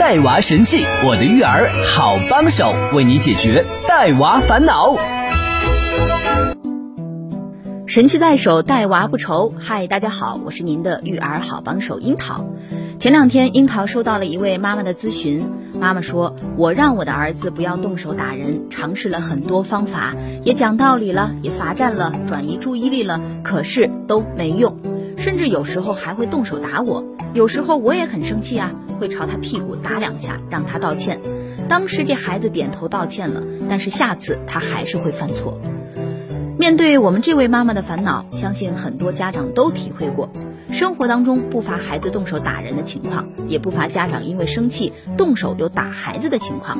带娃神器，我的育儿好帮手，为你解决带娃烦恼。神器在手，带娃不愁。嗨，大家好，我是您的育儿好帮手樱桃。前两天，樱桃收到了一位妈妈的咨询，妈妈说：“我让我的儿子不要动手打人，尝试了很多方法，也讲道理了，也罚站了，转移注意力了，可是都没用，甚至有时候还会动手打我。有时候我也很生气啊，会朝他屁股打两下，让他道歉。当时这孩子点头道歉了，但是下次他还是会犯错。”面对我们这位妈妈的烦恼，相信很多家长都体会过。生活当中不乏孩子动手打人的情况，也不乏家长因为生气动手又打孩子的情况。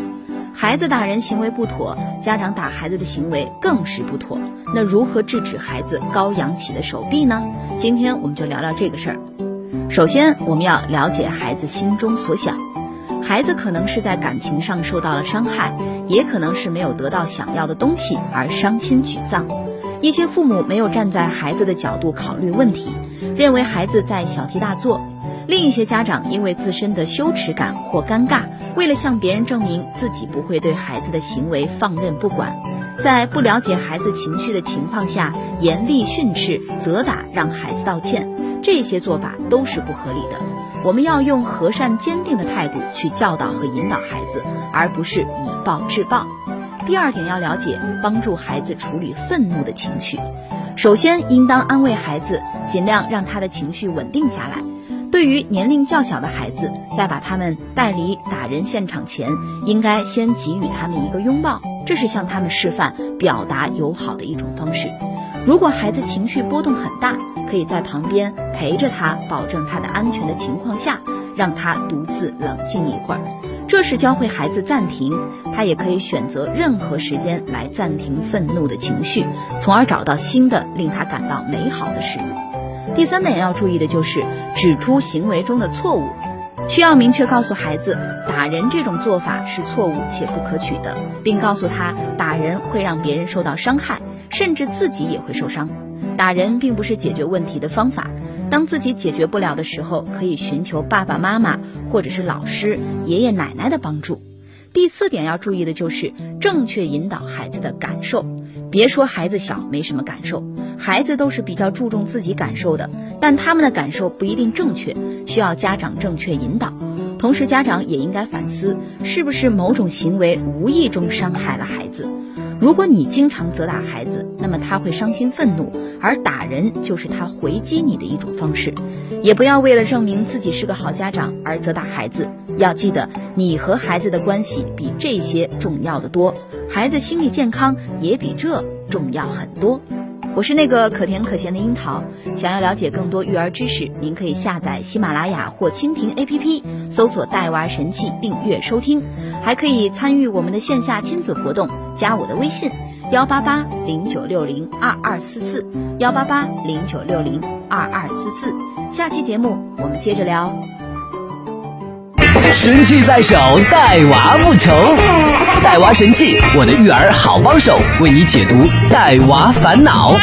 孩子打人行为不妥，家长打孩子的行为更是不妥。那如何制止孩子高扬起的手臂呢？今天我们就聊聊这个事儿。首先，我们要了解孩子心中所想。孩子可能是在感情上受到了伤害，也可能是没有得到想要的东西而伤心沮丧。一些父母没有站在孩子的角度考虑问题，认为孩子在小题大做；另一些家长因为自身的羞耻感或尴尬，为了向别人证明自己不会对孩子的行为放任不管，在不了解孩子情绪的情况下，严厉训斥、责打，让孩子道歉，这些做法都是不合理的。我们要用和善坚定的态度去教导和引导孩子，而不是以暴制暴。第二点要了解，帮助孩子处理愤怒的情绪。首先，应当安慰孩子，尽量让他的情绪稳定下来。对于年龄较小的孩子，在把他们带离打人现场前，应该先给予他们一个拥抱，这是向他们示范表达友好的一种方式。如果孩子情绪波动很大，可以在旁边陪着他，保证他的安全的情况下，让他独自冷静一会儿。这是教会孩子暂停，他也可以选择任何时间来暂停愤怒的情绪，从而找到新的令他感到美好的事物。第三点要注意的就是指出行为中的错误，需要明确告诉孩子，打人这种做法是错误且不可取的，并告诉他打人会让别人受到伤害，甚至自己也会受伤。打人并不是解决问题的方法。当自己解决不了的时候，可以寻求爸爸妈妈或者是老师、爷爷奶奶的帮助。第四点要注意的就是正确引导孩子的感受。别说孩子小没什么感受，孩子都是比较注重自己感受的，但他们的感受不一定正确，需要家长正确引导。同时，家长也应该反思，是不是某种行为无意中伤害了孩子。如果你经常责打孩子，那么他会伤心愤怒，而打人就是他回击你的一种方式。也不要为了证明自己是个好家长而责打孩子，要记得你和孩子的关系比这些重要的多，孩子心理健康也比这重要很多。我是那个可甜可咸的樱桃。想要了解更多育儿知识，您可以下载喜马拉雅或蜻蜓 APP，搜索“带娃神器”订阅收听。还可以参与我们的线下亲子活动，加我的微信：幺八八零九六零二二四四，幺八八零九六零二二四四。下期节目我们接着聊。神器在手，带娃不愁。带娃神器，我的育儿好帮手，为你解读带娃烦恼。